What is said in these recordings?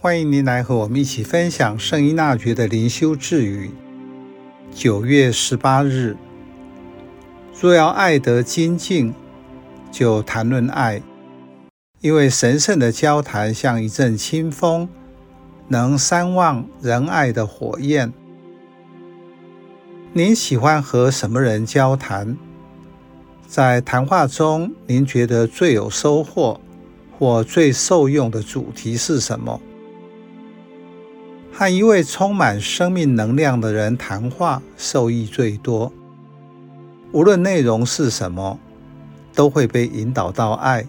欢迎您来和我们一起分享圣依纳爵的灵修智语。九月十八日，若要爱得精进，就谈论爱，因为神圣的交谈像一阵清风，能煽旺仁爱的火焰。您喜欢和什么人交谈？在谈话中，您觉得最有收获或最受用的主题是什么？和一位充满生命能量的人谈话，受益最多。无论内容是什么，都会被引导到爱。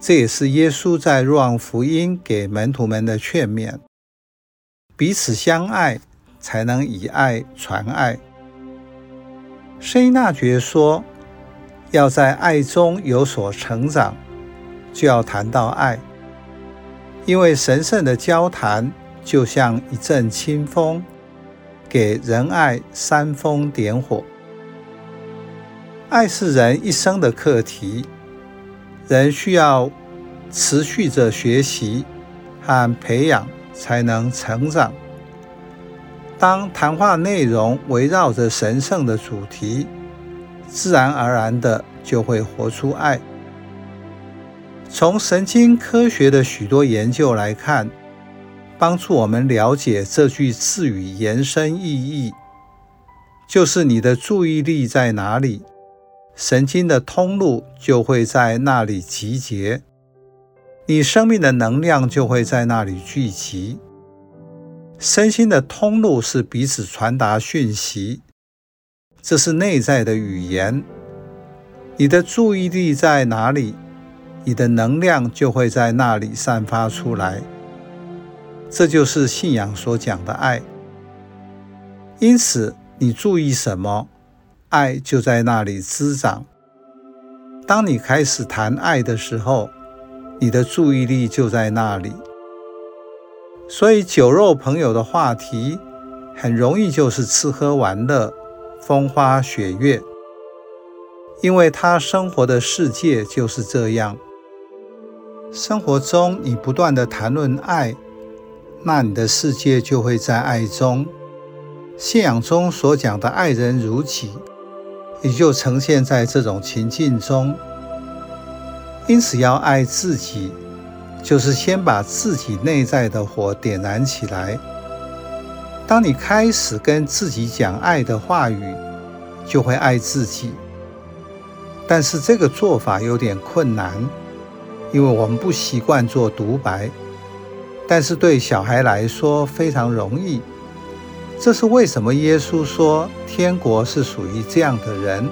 这也是耶稣在若望福音给门徒们的劝勉：彼此相爱，才能以爱传爱。圣依纳爵说，要在爱中有所成长，就要谈到爱，因为神圣的交谈。就像一阵清风，给仁爱煽风点火。爱是人一生的课题，人需要持续着学习和培养，才能成长。当谈话内容围绕着神圣的主题，自然而然的就会活出爱。从神经科学的许多研究来看，帮助我们了解这句词语延伸意义，就是你的注意力在哪里，神经的通路就会在那里集结，你生命的能量就会在那里聚集。身心的通路是彼此传达讯息，这是内在的语言。你的注意力在哪里，你的能量就会在那里散发出来。这就是信仰所讲的爱。因此，你注意什么，爱就在那里滋长。当你开始谈爱的时候，你的注意力就在那里。所以，酒肉朋友的话题很容易就是吃喝玩乐、风花雪月，因为他生活的世界就是这样。生活中，你不断的谈论爱。那你的世界就会在爱中，信仰中所讲的爱人如己，也就呈现在这种情境中。因此，要爱自己，就是先把自己内在的火点燃起来。当你开始跟自己讲爱的话语，就会爱自己。但是这个做法有点困难，因为我们不习惯做独白。但是对小孩来说非常容易，这是为什么耶稣说天国是属于这样的人。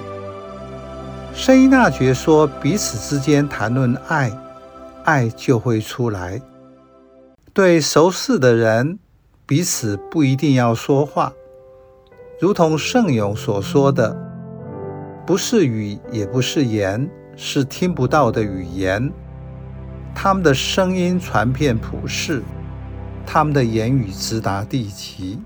圣依纳爵说，彼此之间谈论爱，爱就会出来。对熟识的人，彼此不一定要说话，如同圣咏所说的，不是语，也不是言，是听不到的语言。他们的声音传遍普世，他们的言语直达地极。